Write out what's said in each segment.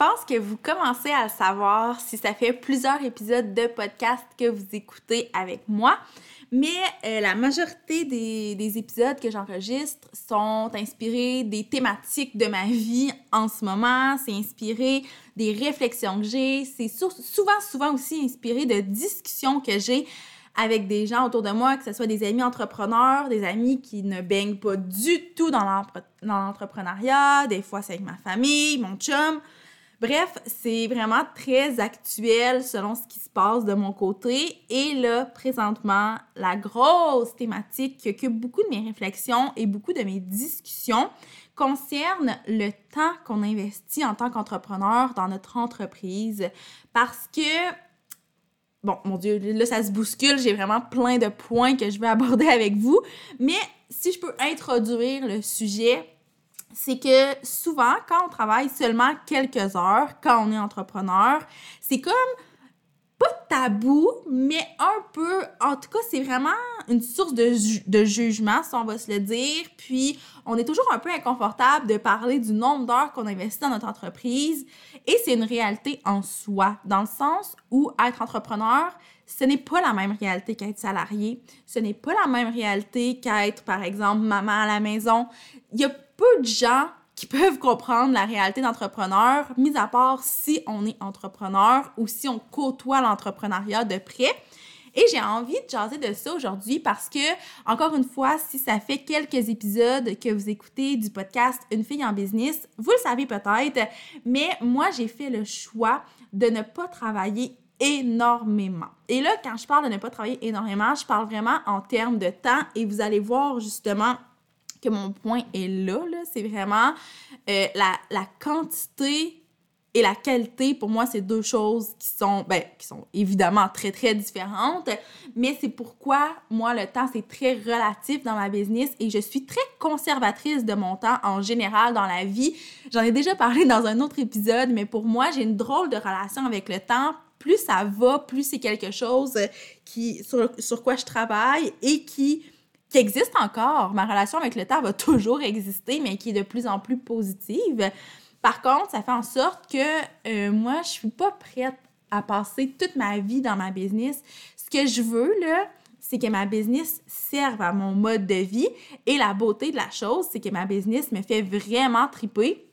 Pense que vous commencez à le savoir si ça fait plusieurs épisodes de podcast que vous écoutez avec moi. Mais euh, la majorité des, des épisodes que j'enregistre sont inspirés des thématiques de ma vie en ce moment. C'est inspiré des réflexions que j'ai. C'est souvent, souvent aussi inspiré de discussions que j'ai avec des gens autour de moi, que ce soit des amis entrepreneurs, des amis qui ne baignent pas du tout dans l'entrepreneuriat, des fois c'est avec ma famille, mon chum. Bref, c'est vraiment très actuel selon ce qui se passe de mon côté. Et là, présentement, la grosse thématique qui occupe beaucoup de mes réflexions et beaucoup de mes discussions concerne le temps qu'on investit en tant qu'entrepreneur dans notre entreprise. Parce que bon, mon Dieu, là, ça se bouscule. J'ai vraiment plein de points que je vais aborder avec vous. Mais si je peux introduire le sujet, c'est que souvent, quand on travaille seulement quelques heures, quand on est entrepreneur, c'est comme pas tabou, mais un peu, en tout cas, c'est vraiment une source de, de, jugement, si on va se le dire. Puis, on est toujours un peu inconfortable de parler du nombre d'heures qu'on investit dans notre entreprise. Et c'est une réalité en soi, dans le sens où être entrepreneur, ce n'est pas la même réalité qu'être salarié. Ce n'est pas la même réalité qu'être, par exemple, maman à la maison. Il y a peu de gens qui peuvent comprendre la réalité d'entrepreneur, mis à part si on est entrepreneur ou si on côtoie l'entrepreneuriat de près. Et j'ai envie de jaser de ça aujourd'hui parce que, encore une fois, si ça fait quelques épisodes que vous écoutez du podcast Une fille en business, vous le savez peut-être, mais moi, j'ai fait le choix de ne pas travailler énormément. Et là, quand je parle de ne pas travailler énormément, je parle vraiment en termes de temps et vous allez voir justement que mon point est là. là. C'est vraiment euh, la, la, quantité et la qualité. Pour moi, c'est deux choses qui sont, ben, qui sont évidemment très, très différentes. Mais c'est pourquoi, moi, le temps, c'est très relatif dans ma business et je suis très conservatrice de mon temps en général dans la vie. J'en ai déjà parlé dans un autre épisode, mais pour moi, j'ai une drôle de relation avec le temps plus ça va, plus c'est quelque chose qui, sur, sur quoi je travaille et qui qui existe encore. Ma relation avec le temps va toujours exister, mais qui est de plus en plus positive. Par contre, ça fait en sorte que euh, moi, je suis pas prête à passer toute ma vie dans ma business. Ce que je veux, là, c'est que ma business serve à mon mode de vie. Et la beauté de la chose, c'est que ma business me fait vraiment triper.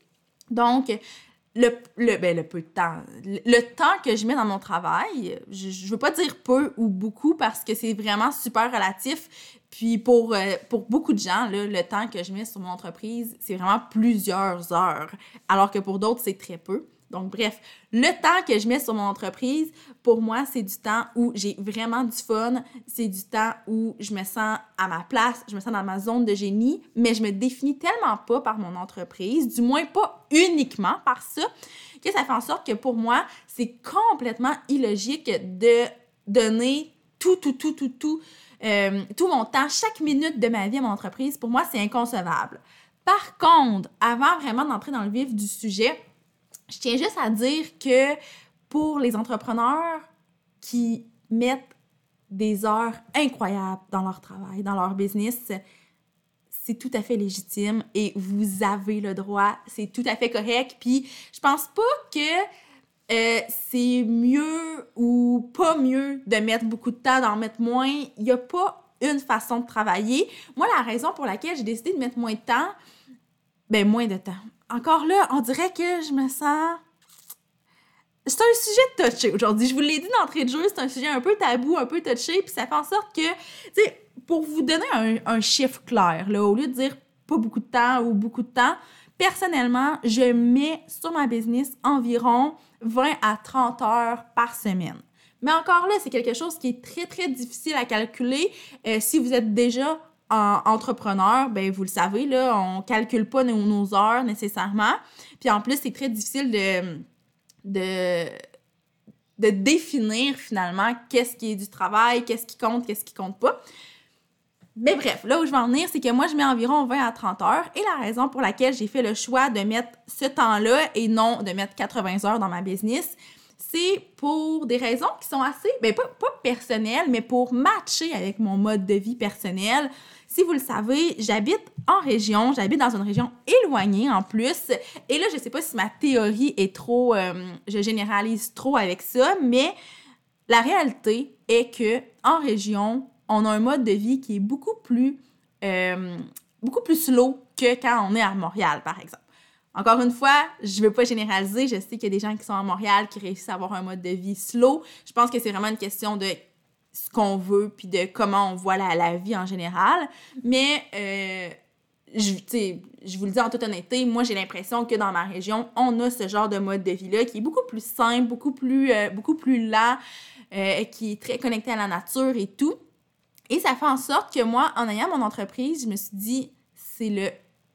Donc, le, le, ben, le peu de temps, le, temps que je mets dans mon travail, je, je veux pas dire peu ou beaucoup parce que c'est vraiment super relatif. Puis pour, euh, pour beaucoup de gens, le temps que je mets sur mon entreprise, c'est vraiment plusieurs heures, alors que pour d'autres, c'est très peu. Donc, bref, le temps que je mets sur mon entreprise, pour moi, c'est du temps où j'ai vraiment du fun. C'est du temps où je me sens à ma place, je me sens dans ma zone de génie, mais je me définis tellement pas par mon entreprise, du moins pas uniquement par ça, que ça fait en sorte que pour moi, c'est complètement illogique de donner tout, tout, tout, tout, tout, euh, tout mon temps, chaque minute de ma vie à mon entreprise. Pour moi, c'est inconcevable. Par contre, avant vraiment d'entrer dans le vif du sujet, je tiens juste à dire que pour les entrepreneurs qui mettent des heures incroyables dans leur travail, dans leur business, c'est tout à fait légitime et vous avez le droit, c'est tout à fait correct. Puis je pense pas que euh, c'est mieux ou pas mieux de mettre beaucoup de temps, d'en mettre moins. Il n'y a pas une façon de travailler. Moi, la raison pour laquelle j'ai décidé de mettre moins de temps, ben moins de temps encore là, on dirait que je me sens. C'est un sujet touché aujourd'hui. Je vous l'ai dit d'entrée de jeu, c'est un sujet un peu tabou, un peu touché, puis ça fait en sorte que, tu sais, pour vous donner un, un, chiffre clair, là, au lieu de dire pas beaucoup de temps ou beaucoup de temps, personnellement, je mets sur ma business environ 20 à 30 heures par semaine. Mais encore là, c'est quelque chose qui est très, très difficile à calculer euh, si vous êtes déjà en entrepreneur, ben vous le savez, là, on calcule pas nos, heures nécessairement. Puis en plus, c'est très difficile de définir finalement qu'est-ce qui est du travail, qu'est-ce qui compte, qu'est-ce qui compte pas. Mais bref, là où je veux en venir, c'est que moi, je mets environ 20 à 30 heures. Et la raison pour laquelle j'ai fait le choix de mettre ce temps-là et non de mettre 80 heures dans ma business, c'est pour des raisons qui sont assez, ben pas, pas personnelles, mais pour matcher avec mon mode de vie personnel. Si vous le savez, j'habite en région, j'habite dans une région éloignée en plus. Et là, je sais pas si ma théorie est trop, euh, je généralise trop avec ça, mais la réalité est que en région, on a un mode de vie qui est beaucoup plus, euh, beaucoup plus slow que quand on est à Montréal, par exemple. Encore une fois, je ne veux pas généraliser. Je sais qu'il y a des gens qui sont à Montréal qui réussissent à avoir un mode de vie slow. Je pense que c'est vraiment une question de ce qu'on veut puis de comment on voit la, vie en général. Mais euh, je, je vous le dis en toute honnêteté, moi j'ai l'impression que dans ma région, on a ce genre de mode de vie-là qui est beaucoup plus simple, beaucoup plus, euh, beaucoup lent, qui est très connecté à la nature et tout. Et ça fait en sorte que moi, en ayant mon entreprise, je me suis dit, c'est le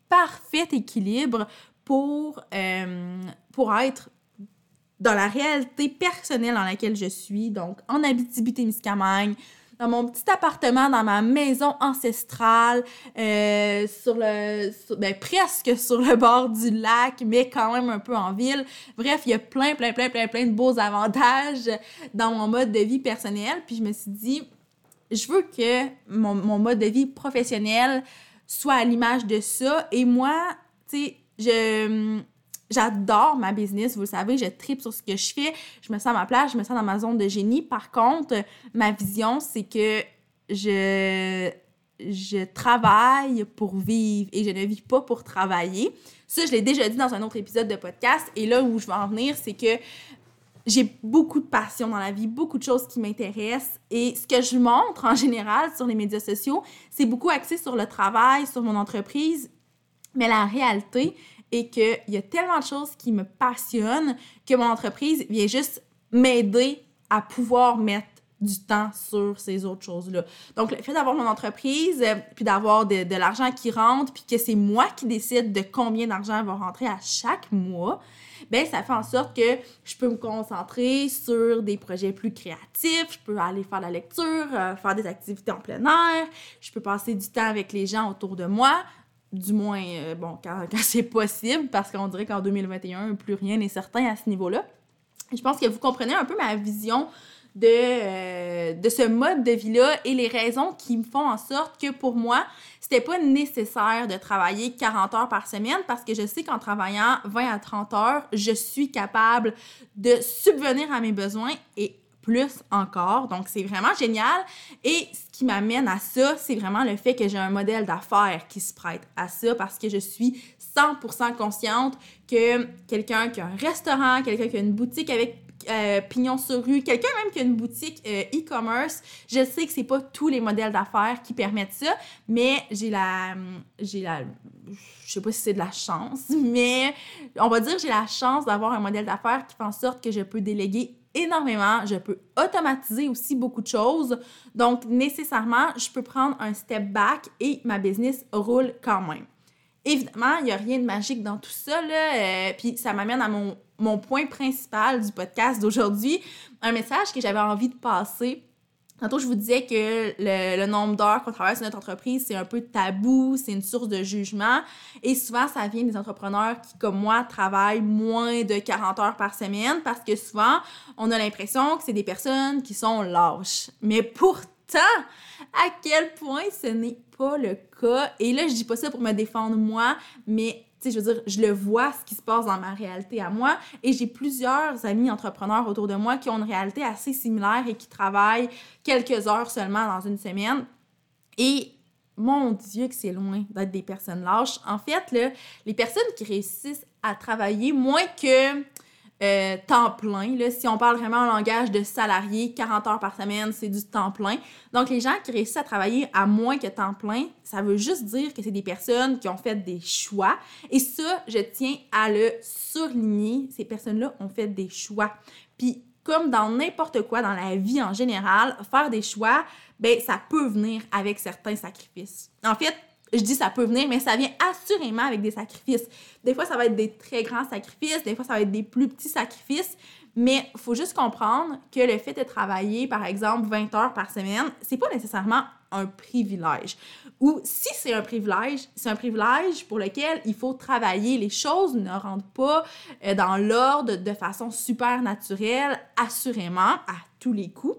parfait équilibre pour, euh, pour être dans la réalité personnelle dans laquelle je suis, donc en Abitibi-Témiscamingue, dans mon petit appartement, dans ma maison ancestrale, euh, sur le, ben, presque sur le bord du lac, mais quand même un peu en ville. Bref, il y a plein, plein, plein, plein, plein de beaux avantages dans mon mode de vie personnel. Puis je me suis dit, je veux que mon, mode de vie professionnel soit à l'image de ça. Et moi, tu sais, je j'adore ma business, vous le savez, je tripe sur ce que je fais, je me sens à ma place, je me sens dans ma zone de génie. Par contre, ma vision, c'est que je je travaille pour vivre et je ne vis pas pour travailler. Ça, je l'ai déjà dit dans un autre épisode de podcast. Et là où je veux en venir, c'est que j'ai beaucoup de passion dans la vie, beaucoup de choses qui m'intéressent. Et ce que je montre en général sur les médias sociaux, c'est beaucoup axé sur le travail, sur mon entreprise. Mais la réalité est qu'il y a tellement de choses qui me passionnent que mon entreprise vient juste m'aider à pouvoir mettre du temps sur ces autres choses-là. Donc, le fait d'avoir mon entreprise, euh, puis d'avoir de, l'argent qui rentre, puis que c'est moi qui décide de combien d'argent va rentrer à chaque mois, ben ça fait en sorte que je peux me concentrer sur des projets plus créatifs, je peux aller faire la lecture, euh, faire des activités en plein air, je peux passer du temps avec les gens autour de moi, du moins, euh, bon, quand c'est possible, parce qu'on dirait qu'en 2021, plus rien n'est certain à ce niveau-là. Je pense que vous comprenez un peu ma vision de, euh, de ce mode de vie-là et les raisons qui me font en sorte que pour moi, c'était pas nécessaire de travailler 40 heures par semaine parce que je sais qu'en travaillant 20 à 30 heures, je suis capable de subvenir à mes besoins et plus encore. Donc, c'est vraiment génial. Et ce qui m'amène à ça, c'est vraiment le fait que j'ai un modèle d'affaires qui se prête à ça parce que je suis 100% consciente que quelqu'un qui a un restaurant, quelqu'un qui a une boutique avec euh, pignon sur rue, quelqu'un même qui a une boutique euh, e-commerce, je sais que c'est pas tous les modèles d'affaires qui permettent ça, mais j'ai la j'ai la je sais pas si c'est de la chance, mais on va dire j'ai la chance d'avoir un modèle d'affaires qui fait en sorte que je peux déléguer énormément, je peux automatiser aussi beaucoup de choses. Donc, nécessairement, je peux prendre un step back et ma business roule quand même. Évidemment, il n'y a rien de magique dans tout ça, là. Euh, puis ça m'amène à mon, point principal du podcast d'aujourd'hui, un message que j'avais envie de passer Tantôt, je vous disais que le, nombre d'heures qu'on travaille sur notre entreprise, c'est un peu tabou, c'est une source de jugement. Et souvent, ça vient des entrepreneurs qui, comme moi, travaillent moins de 40 heures par semaine parce que souvent, on a l'impression que c'est des personnes qui sont lâches. Mais pourtant, à quel point ce n'est pas le cas? Et là, je dis pas ça pour me défendre moi, mais tu sais, je veux dire, je le vois ce qui se passe dans ma réalité à moi. Et j'ai plusieurs amis entrepreneurs autour de moi qui ont une réalité assez similaire et qui travaillent quelques heures seulement dans une semaine. Et mon Dieu, que c'est loin d'être des personnes lâches. En fait, les personnes qui réussissent à travailler moins que euh, temps plein. Si on parle vraiment en langage de salarié, 40 heures par semaine, c'est du temps plein. Donc, les gens qui réussissent à travailler à moins que temps plein, ça veut juste dire que c'est des personnes qui ont fait des choix. Et ça, je tiens à le souligner. Ces personnes-là ont fait des choix. Puis, comme dans n'importe quoi dans la vie en général, faire des choix, ben ça peut venir avec certains sacrifices. En fait, je dis ça peut venir, mais ça vient assurément avec des sacrifices. Des fois, ça va être des très grands sacrifices, des fois, ça va être des plus petits sacrifices, mais il faut juste comprendre que le fait de travailler, par exemple, 20 heures par semaine, c'est pas nécessairement un privilège. Ou si c'est un privilège, c'est un privilège pour lequel il faut travailler. Les choses ne rentrent pas euh, dans l'ordre de façon super naturelle, assurément, à tous les coups.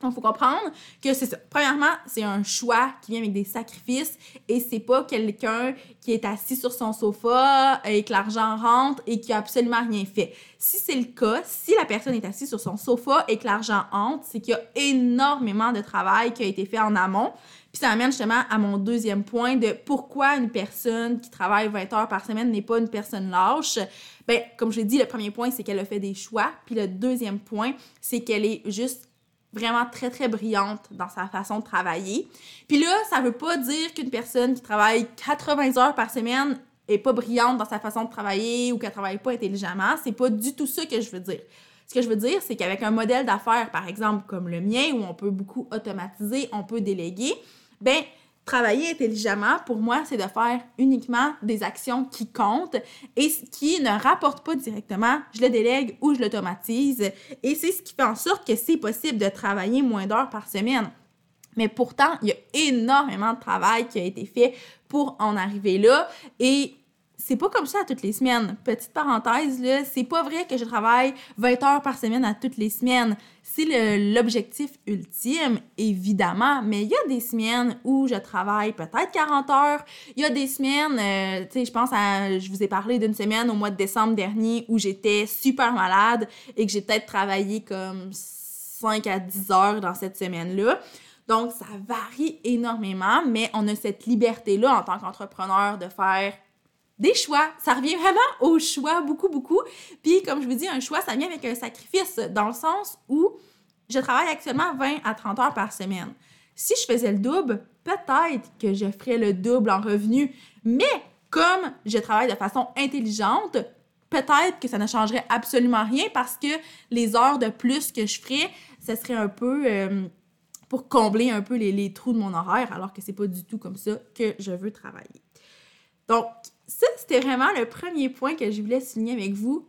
Donc, il faut comprendre que c'est ça. Premièrement, c'est un choix qui vient avec des sacrifices et c'est pas quelqu'un qui est assis sur son sofa et que l'argent rentre et qui a absolument rien fait. Si c'est le cas, si la personne est assise sur son sofa et que l'argent entre, c'est qu'il y a énormément de travail qui a été fait en amont. Puis ça amène justement à mon deuxième point de pourquoi une personne qui travaille 20 heures par semaine n'est pas une personne lâche. Ben, comme je l'ai dit, le premier point, c'est qu'elle a fait des choix. Puis le deuxième point, c'est qu'elle est juste vraiment très, très brillante dans sa façon de travailler. Puis là, ça veut pas dire qu'une personne qui travaille 80 heures par semaine est pas brillante dans sa façon de travailler ou qu'elle travaille pas intelligemment. C'est pas du tout ça que je veux dire. Ce que je veux dire, c'est qu'avec un modèle d'affaires, par exemple, comme le mien, où on peut beaucoup automatiser, on peut déléguer, ben travailler intelligemment, pour moi, c'est de faire uniquement des actions qui comptent et qui ne rapportent pas directement, je le délègue ou je l'automatise. Et c'est ce qui fait en sorte que c'est possible de travailler moins d'heures par semaine. Mais pourtant, il y a énormément de travail qui a été fait pour en arriver là. Et c'est pas comme ça à toutes les semaines. Petite parenthèse, là, c'est pas vrai que je travaille 20 heures par semaine à toutes les semaines. C'est l'objectif ultime, évidemment, mais il y a des semaines où je travaille peut-être 40 heures. Il y a des semaines, euh, tu sais, je pense à, je vous ai parlé d'une semaine au mois de décembre dernier où j'étais super malade et que j'ai peut-être travaillé comme 5 à 10 heures dans cette semaine-là. Donc, ça varie énormément, mais on a cette liberté-là en tant qu'entrepreneur de faire des choix. Ça revient vraiment au choix, beaucoup, beaucoup. Puis, comme je vous dis, un choix, ça vient avec un sacrifice, dans le sens où je travaille actuellement 20 à 30 heures par semaine. Si je faisais le double, peut-être que je ferais le double en revenus. Mais comme je travaille de façon intelligente, peut-être que ça ne changerait absolument rien parce que les heures de plus que je ferais, ce serait un peu euh, pour combler un peu les, les, trous de mon horaire, alors que c'est pas du tout comme ça que je veux travailler. Donc, ça, c'était vraiment le premier point que je voulais souligner avec vous,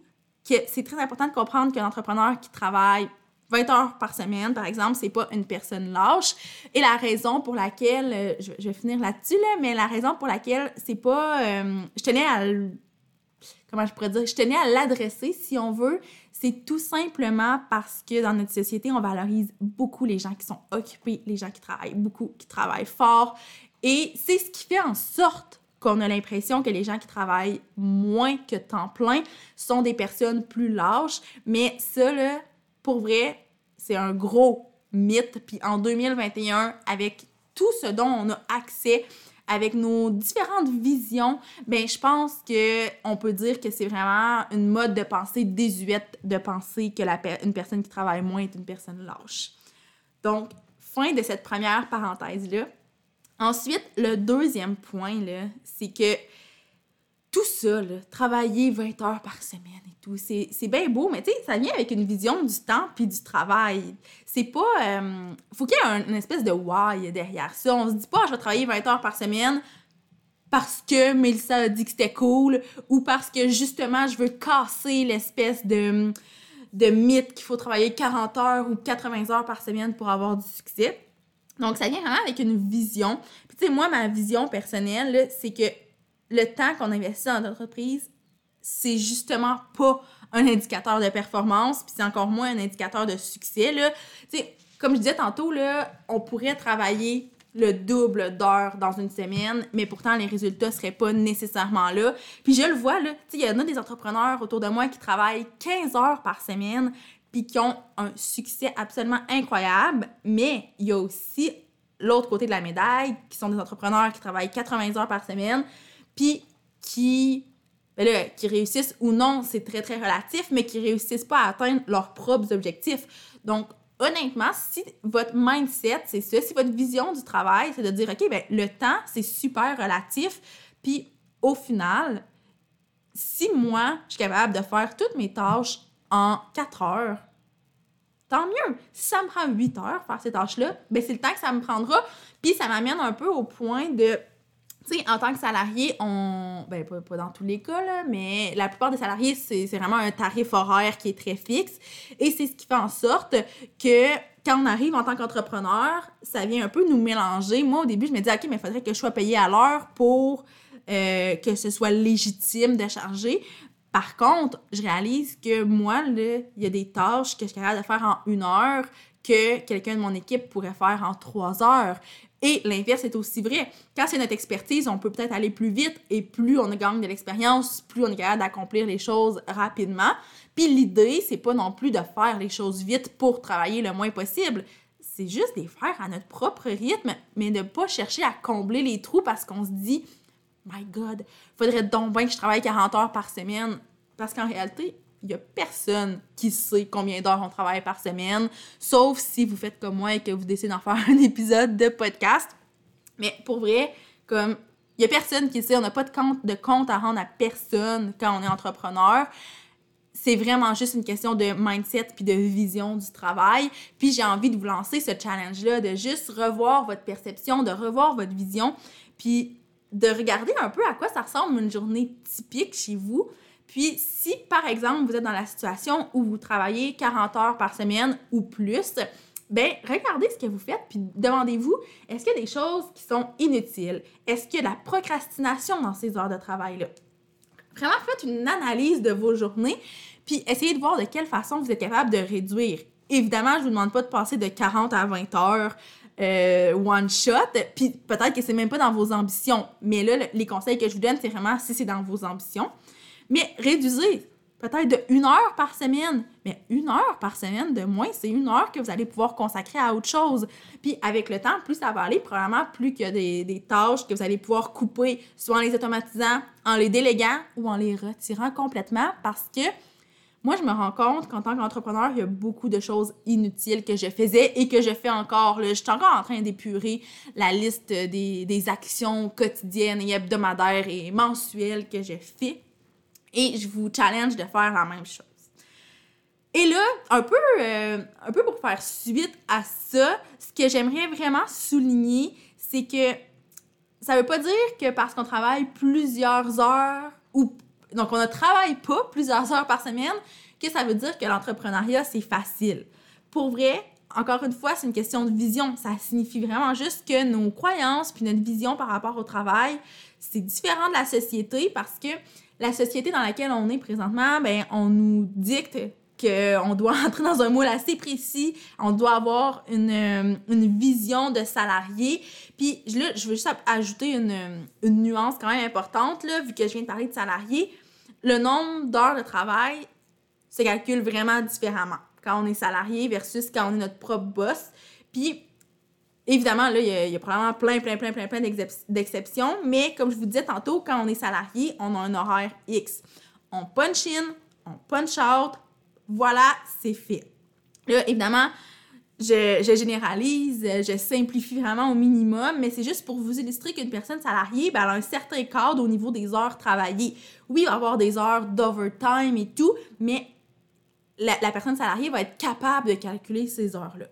que c'est très important de comprendre qu'un entrepreneur qui travaille 20 heures par semaine, par exemple, c'est pas une personne lâche. Et la raison pour laquelle, euh, je, vais finir là-dessus, là, mais la raison pour laquelle c'est pas. Euh, je tenais à. Comment je pourrais dire? Je tenais à l'adresser, si on veut. C'est tout simplement parce que dans notre société, on valorise beaucoup les gens qui sont occupés, les gens qui travaillent beaucoup, qui travaillent fort. Et c'est ce qui fait en sorte qu'on a l'impression que les gens qui travaillent moins que temps plein sont des personnes plus lâches. Mais ça, là, pour vrai, c'est un gros mythe. Puis en 2021, avec tout ce dont on a accès, avec nos différentes visions, ben je pense que on peut dire que c'est vraiment une mode de pensée désuète de penser que la une personne qui travaille moins est une personne lâche. Donc, fin de cette première parenthèse-là. Ensuite, le deuxième point, c'est que tout ça, travailler 20 heures par semaine et tout, c'est bien beau, mais tu sais, ça vient avec une vision du temps puis du travail. C'est pas... Euh, faut qu'il y ait une espèce de why derrière ça. On se dit pas, je vais travailler 20 heures par semaine parce que Melissa a dit que c'était cool ou parce que justement, je veux casser l'espèce de, de mythe qu'il faut travailler 40 heures ou 80 heures par semaine pour avoir du succès. Donc, ça vient vraiment avec une vision. Puis, tu sais, moi, ma vision personnelle, c'est que le temps qu'on investit dans l'entreprise, c'est justement pas un indicateur de performance, puis c'est encore moins un indicateur de succès. Là. Tu sais, comme je disais tantôt, là, on pourrait travailler le double d'heures dans une semaine, mais pourtant les résultats seraient pas nécessairement là. Puis je le vois, là, il y en a des entrepreneurs autour de moi qui travaillent 15 heures par semaine, puis qui ont un succès absolument incroyable, mais il y a aussi l'autre côté de la médaille, qui sont des entrepreneurs qui travaillent 80 heures par semaine, puis qui, ben là, qui réussissent ou non, c'est très, très relatif, mais qui réussissent pas à atteindre leurs propres objectifs. Donc, honnêtement, si votre mindset, c'est ça, si votre vision du travail, c'est de dire, OK, ben, le temps, c'est super relatif, puis au final, si moi, je suis capable de faire toutes mes tâches en quatre heures, tant mieux. Si ça me prend 8 heures faire ces tâches-là, ben c'est le temps que ça me prendra. Puis ça m'amène un peu au point de en tant que salarié, on. Ben, pas, dans tous les cas, là, mais la plupart des salariés, c'est vraiment un tarif horaire qui est très fixe. Et c'est ce qui fait en sorte que quand on arrive en tant qu'entrepreneur, ça vient un peu nous mélanger. Moi, au début, je me disais, OK, mais il faudrait que je sois payé à l'heure pour euh, que ce soit légitime de charger. Par contre, je réalise que moi, il y a des tâches que je suis capable de faire en une heure que quelqu'un de mon équipe pourrait faire en trois heures. Et l'inverse est aussi vrai. Quand c'est notre expertise, on peut peut-être aller plus vite et plus on gagne de l'expérience, plus on est capable d'accomplir les choses rapidement. Puis l'idée, c'est pas non plus de faire les choses vite pour travailler le moins possible. C'est juste de les faire à notre propre rythme, mais de pas chercher à combler les trous parce qu'on se dit My God, faudrait donc bien que je travaille 40 heures par semaine. Parce qu'en réalité, il n'y a personne qui sait combien d'heures on travaille par semaine, sauf si vous faites comme moi et que vous décidez d'en faire un épisode de podcast. Mais pour vrai, comme il n'y a personne qui sait, on n'a pas de compte, de compte à rendre à personne quand on est entrepreneur. C'est vraiment juste une question de mindset puis de vision du travail. Puis j'ai envie de vous lancer ce challenge-là, de juste revoir votre perception, de revoir votre vision, puis de regarder un peu à quoi ça ressemble une journée typique chez vous, puis, si par exemple vous êtes dans la situation où vous travaillez 40 heures par semaine ou plus, ben regardez ce que vous faites puis demandez-vous est-ce qu'il y a des choses qui sont inutiles? Est-ce qu'il y a de la procrastination dans ces heures de travail là Vraiment faites une analyse de vos journées puis essayez de voir de quelle façon vous êtes capable de réduire. Évidemment, je vous demande pas de passer de 40 à 20 heures euh, one shot, puis peut-être que c'est même pas dans vos ambitions, mais là les conseils que je vous donne c'est vraiment si c'est dans vos ambitions. Mais réduisez peut-être de une heure par semaine. Mais une heure par semaine de moins, c'est une heure que vous allez pouvoir consacrer à autre chose. Puis avec le temps, plus ça va aller, probablement plus qu'il y a des, tâches que vous allez pouvoir couper, soit en les automatisant, en les déléguant ou en les retirant complètement parce que moi, je me rends compte qu'en tant qu'entrepreneur, il y a beaucoup de choses inutiles que je faisais et que je fais encore. Je suis encore en train d'épurer la liste des, des actions quotidiennes et hebdomadaires et mensuelles que je fais et je vous challenge de faire la même chose. Et là, un peu, euh, un peu pour faire suite à ça, ce que j'aimerais vraiment souligner, c'est que ça veut pas dire que parce qu'on travaille plusieurs heures ou donc on ne travaille pas plusieurs heures par semaine que ça veut dire que l'entrepreneuriat c'est facile. Pour vrai, encore une fois, c'est une question de vision. Ça signifie vraiment juste que nos croyances puis notre vision par rapport au travail, c'est différent de la société parce que la société dans laquelle on est présentement, ben, on nous dicte qu'on doit entrer dans un moule assez précis, on doit avoir une, euh, une vision de salarié. Puis là, je veux juste ajouter une, une, nuance quand même importante, là, vu que je viens de parler de salarié. Le nombre d'heures de travail se calcule vraiment différemment quand on est salarié versus quand on est notre propre boss. Puis Évidemment, là, il y, a, probablement plein, plein, plein, plein, plein d'exceptions, mais comme je vous disais tantôt, quand on est salarié, on a un horaire X. On punch in, on punch out, voilà, c'est fait. Là, évidemment, je, généralise, je simplifie vraiment au minimum, mais c'est juste pour vous illustrer qu'une personne salariée, ben, elle a un certain cadre au niveau des heures travaillées. Oui, il va avoir des heures d'overtime et tout, mais la personne salariée va être capable de calculer ces heures-là.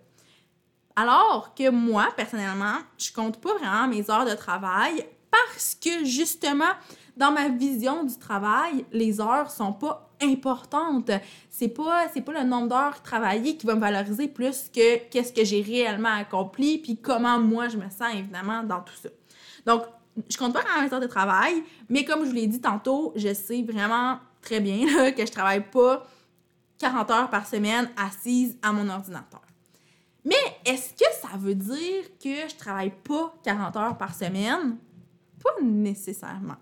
Alors que moi, personnellement, je compte pas vraiment mes heures de travail parce que justement, dans ma vision du travail, les heures sont pas importantes. C'est pas c'est pas le nombre d'heures travaillées qui va me valoriser plus que qu'est-ce que j'ai réellement accompli puis comment moi je me sens évidemment dans tout ça. Donc je compte pas vraiment mes heures de travail, mais comme je vous l'ai dit tantôt, je sais vraiment très bien que je travaille pas 40 heures par semaine assise à mon ordinateur. Mais est-ce que ça veut dire que je travaille pas 40 heures par semaine? Pas nécessairement.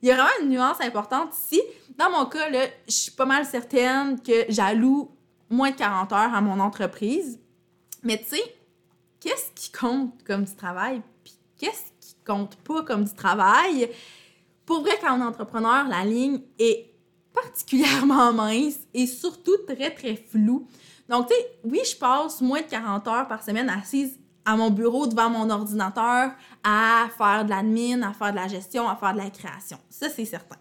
Il y a vraiment une nuance importante ici. Dans mon cas, je suis pas mal certaine que j'alloue moins de 40 heures à mon entreprise. Mais tu sais, qu'est-ce qui compte comme du travail? Puis qu'est-ce qui compte pas comme du travail? Pour vrai, quand on est entrepreneur, la ligne est particulièrement mince et surtout très, très floue. Donc, tu sais, oui, je passe moins de 40 heures par semaine assise à mon bureau devant mon ordinateur à faire de l'admin, à faire de la gestion, à faire de la création. Ça, c'est certain.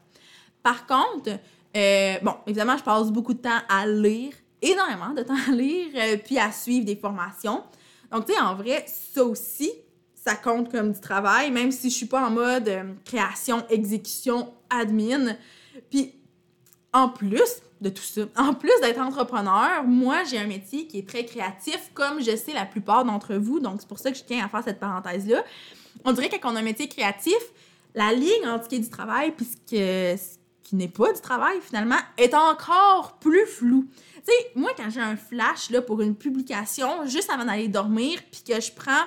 Par contre, euh, bon, évidemment, je passe beaucoup de temps à lire énormément de temps à lire, euh, puis à suivre des formations. Donc, tu sais, en vrai, ça aussi, ça compte comme du travail, même si je suis pas en mode euh, création, exécution, admin. Puis, en plus de tout ça, en plus d'être entrepreneur, moi, j'ai un métier qui est très créatif, comme je sais la plupart d'entre vous. Donc, c'est pour ça que je tiens à faire cette parenthèse-là. On dirait que quand on a un métier créatif, la ligne entre ce qui est du travail puis ce, qui n'est pas du travail, finalement, est encore plus floue. Tu sais, moi, quand j'ai un flash là, pour une publication, juste avant d'aller dormir, puis que je prends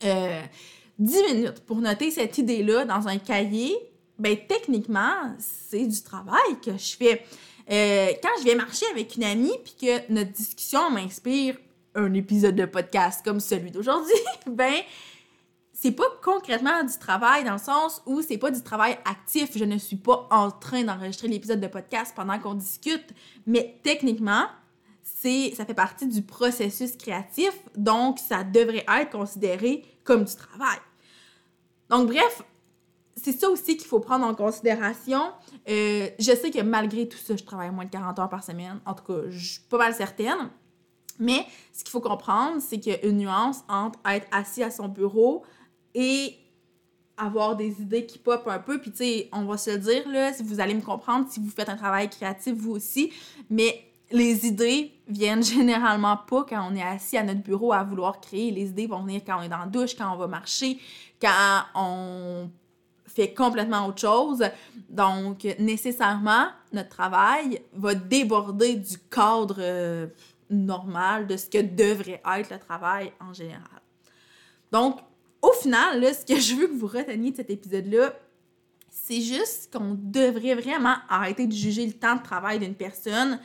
10 euh, minutes pour noter cette idée-là dans un cahier, ben techniquement, c'est du travail que je fais. Euh, quand je vais marcher avec une amie, puis que notre discussion m'inspire un épisode de podcast comme celui d'aujourd'hui, ben c'est pas concrètement du travail dans le sens où c'est pas du travail actif. Je ne suis pas en train d'enregistrer l'épisode de podcast pendant qu'on discute, mais techniquement, c'est ça fait partie du processus créatif, donc ça devrait être considéré comme du travail. Donc bref, c'est ça aussi qu'il faut prendre en considération. Euh, je sais que malgré tout ça, je travaille moins de 40 heures par semaine. En tout cas, je suis pas mal certaine. Mais ce qu'il faut comprendre, c'est qu'il y a une nuance entre être assis à son bureau, et avoir des idées qui pop un peu. Puis, tu sais, on va se le dire, là, si vous allez me comprendre, si vous faites un travail créatif, vous aussi. Mais les idées viennent généralement pas quand on est assis à notre bureau à vouloir créer. Les idées vont venir quand on est dans la douche, quand on va marcher, quand on fait complètement autre chose. Donc, nécessairement, notre travail va déborder du cadre euh, normal de ce que devrait être le travail en général. Donc, au final, ce que je veux que vous reteniez de cet épisode-là, c'est juste qu'on devrait vraiment arrêter de juger le temps de travail d'une personne.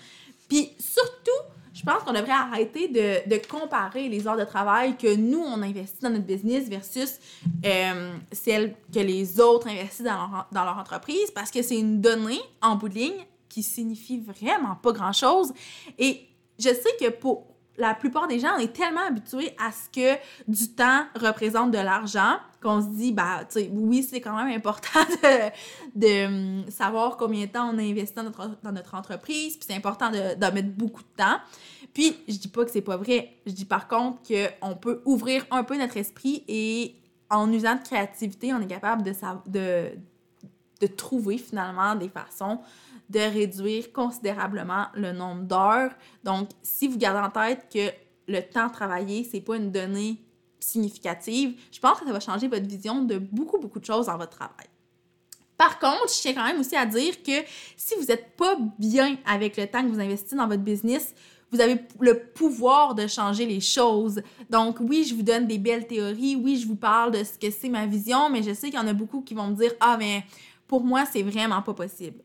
Puis surtout, je pense qu'on devrait arrêter de, comparer les heures de travail que nous, on investit dans notre business versus euh, celles que les autres investissent dans leur, dans leur entreprise parce que c'est une donnée en bout de ligne qui signifie vraiment pas grand-chose. Et je sais que pour la plupart des gens, on est tellement habitués à ce que du temps représente de l'argent qu'on se dit, bah, tu sais, oui, c'est quand même important de, hum, savoir combien de temps on a investi dans notre, dans notre entreprise, puis c'est important de, mettre beaucoup de temps. Puis, je dis pas que c'est pas vrai. Je dis par contre qu'on peut ouvrir un peu notre esprit et en usant de créativité, on est capable de trouver finalement des façons de réduire considérablement le nombre d'heures. Donc, si vous gardez en tête que le temps travaillé, c'est pas une donnée significative, je pense que ça va changer votre vision de beaucoup, beaucoup de choses dans votre travail. Par contre, je tiens quand même aussi à dire que si vous n'êtes pas bien avec le temps que vous investissez dans votre business, vous avez le pouvoir de changer les choses. Donc oui, je vous donne des belles théories, oui, je vous parle de ce que c'est ma vision, mais je sais qu'il y en a beaucoup qui vont me dire "Ah mais pour moi, c'est vraiment pas possible."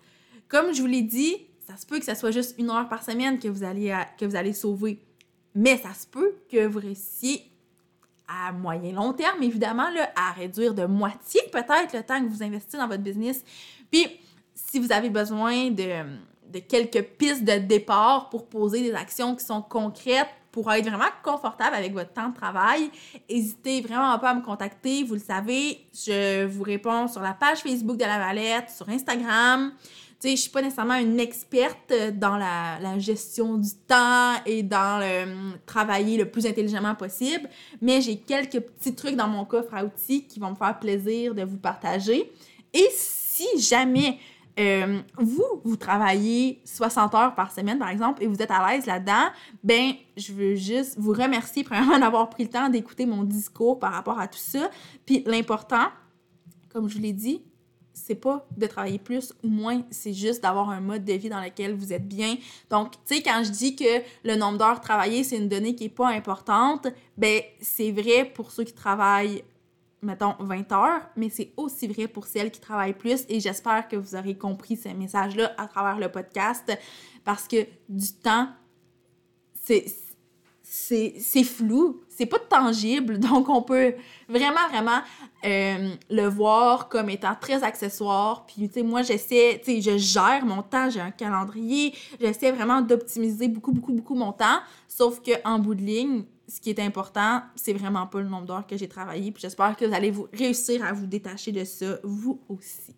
Comme je vous l'ai dit, ça se peut que ce soit juste une heure par semaine que vous allez, que vous allez sauver. Mais ça se peut que vous réussissiez à moyen long terme, évidemment, là, à réduire de moitié peut-être le temps que vous investissez dans votre business. Puis, si vous avez besoin de, de quelques pistes de départ pour poser des actions qui sont concrètes, pour être vraiment confortable avec votre temps de travail, n'hésitez vraiment pas à me contacter. Vous le savez, je vous réponds sur la page Facebook de la Valette, sur Instagram sais, je suis pas nécessairement une experte dans la, gestion du temps et dans le hum, travailler le plus intelligemment possible, mais j'ai quelques petits trucs dans mon coffre à outils qui vont me faire plaisir de vous partager. Et si jamais hum, vous, vous travaillez 60 heures par semaine, par exemple, et vous êtes à l'aise là-dedans, ben, je veux juste vous remercier, premièrement, d'avoir pris le temps d'écouter mon discours par rapport à tout ça. Puis l'important, comme je vous l'ai dit, c'est pas de travailler plus ou moins, c'est juste d'avoir un mode de vie dans lequel vous êtes bien. Donc, tu sais, quand je dis que le nombre d'heures travaillées, c'est une donnée qui est pas importante, ben c'est vrai pour ceux qui travaillent mettons 20 heures, mais c'est aussi vrai pour celles qui travaillent plus et j'espère que vous aurez compris ce message-là à travers le podcast parce que du temps, c'est c'est flou, c'est pas tangible, donc on peut vraiment, vraiment euh, le voir comme étant très accessoire. Puis, tu sais, moi, j'essaie, tu sais, je gère mon temps, j'ai un calendrier, j'essaie vraiment d'optimiser beaucoup, beaucoup, beaucoup mon temps, sauf qu'en bout de ligne, ce qui est important, c'est vraiment pas le nombre d'heures que j'ai travaillé, puis j'espère que vous allez vous réussir à vous détacher de ça, vous aussi.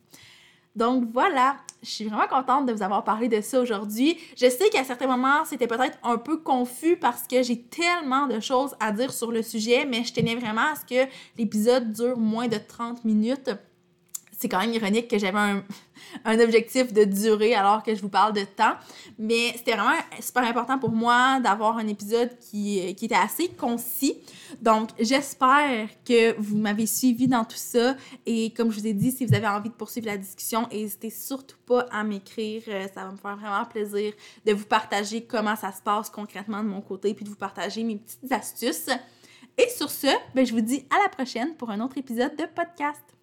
Donc voilà, Je suis vraiment contente de vous avoir parlé de ça aujourd'hui. Je sais qu'à certains moments, c'était peut-être un peu confus parce que j'ai tellement de choses à dire sur le sujet, mais je tenais vraiment à ce que l'épisode dure moins de 30 minutes c'est quand même ironique que j'avais un, objectif de durée alors que je vous parle de temps. Mais c'était vraiment super important pour moi d'avoir un épisode qui, qui était assez concis. Donc, j'espère que vous m'avez suivi dans tout ça. Et comme je vous ai dit, si vous avez envie de poursuivre la discussion, n'hésitez surtout pas à m'écrire. Euh, ça va me faire vraiment plaisir de vous partager comment ça se passe concrètement de mon côté, puis de vous partager mes petites astuces. Et sur ce, ben, je vous dis à la prochaine pour un autre épisode de podcast.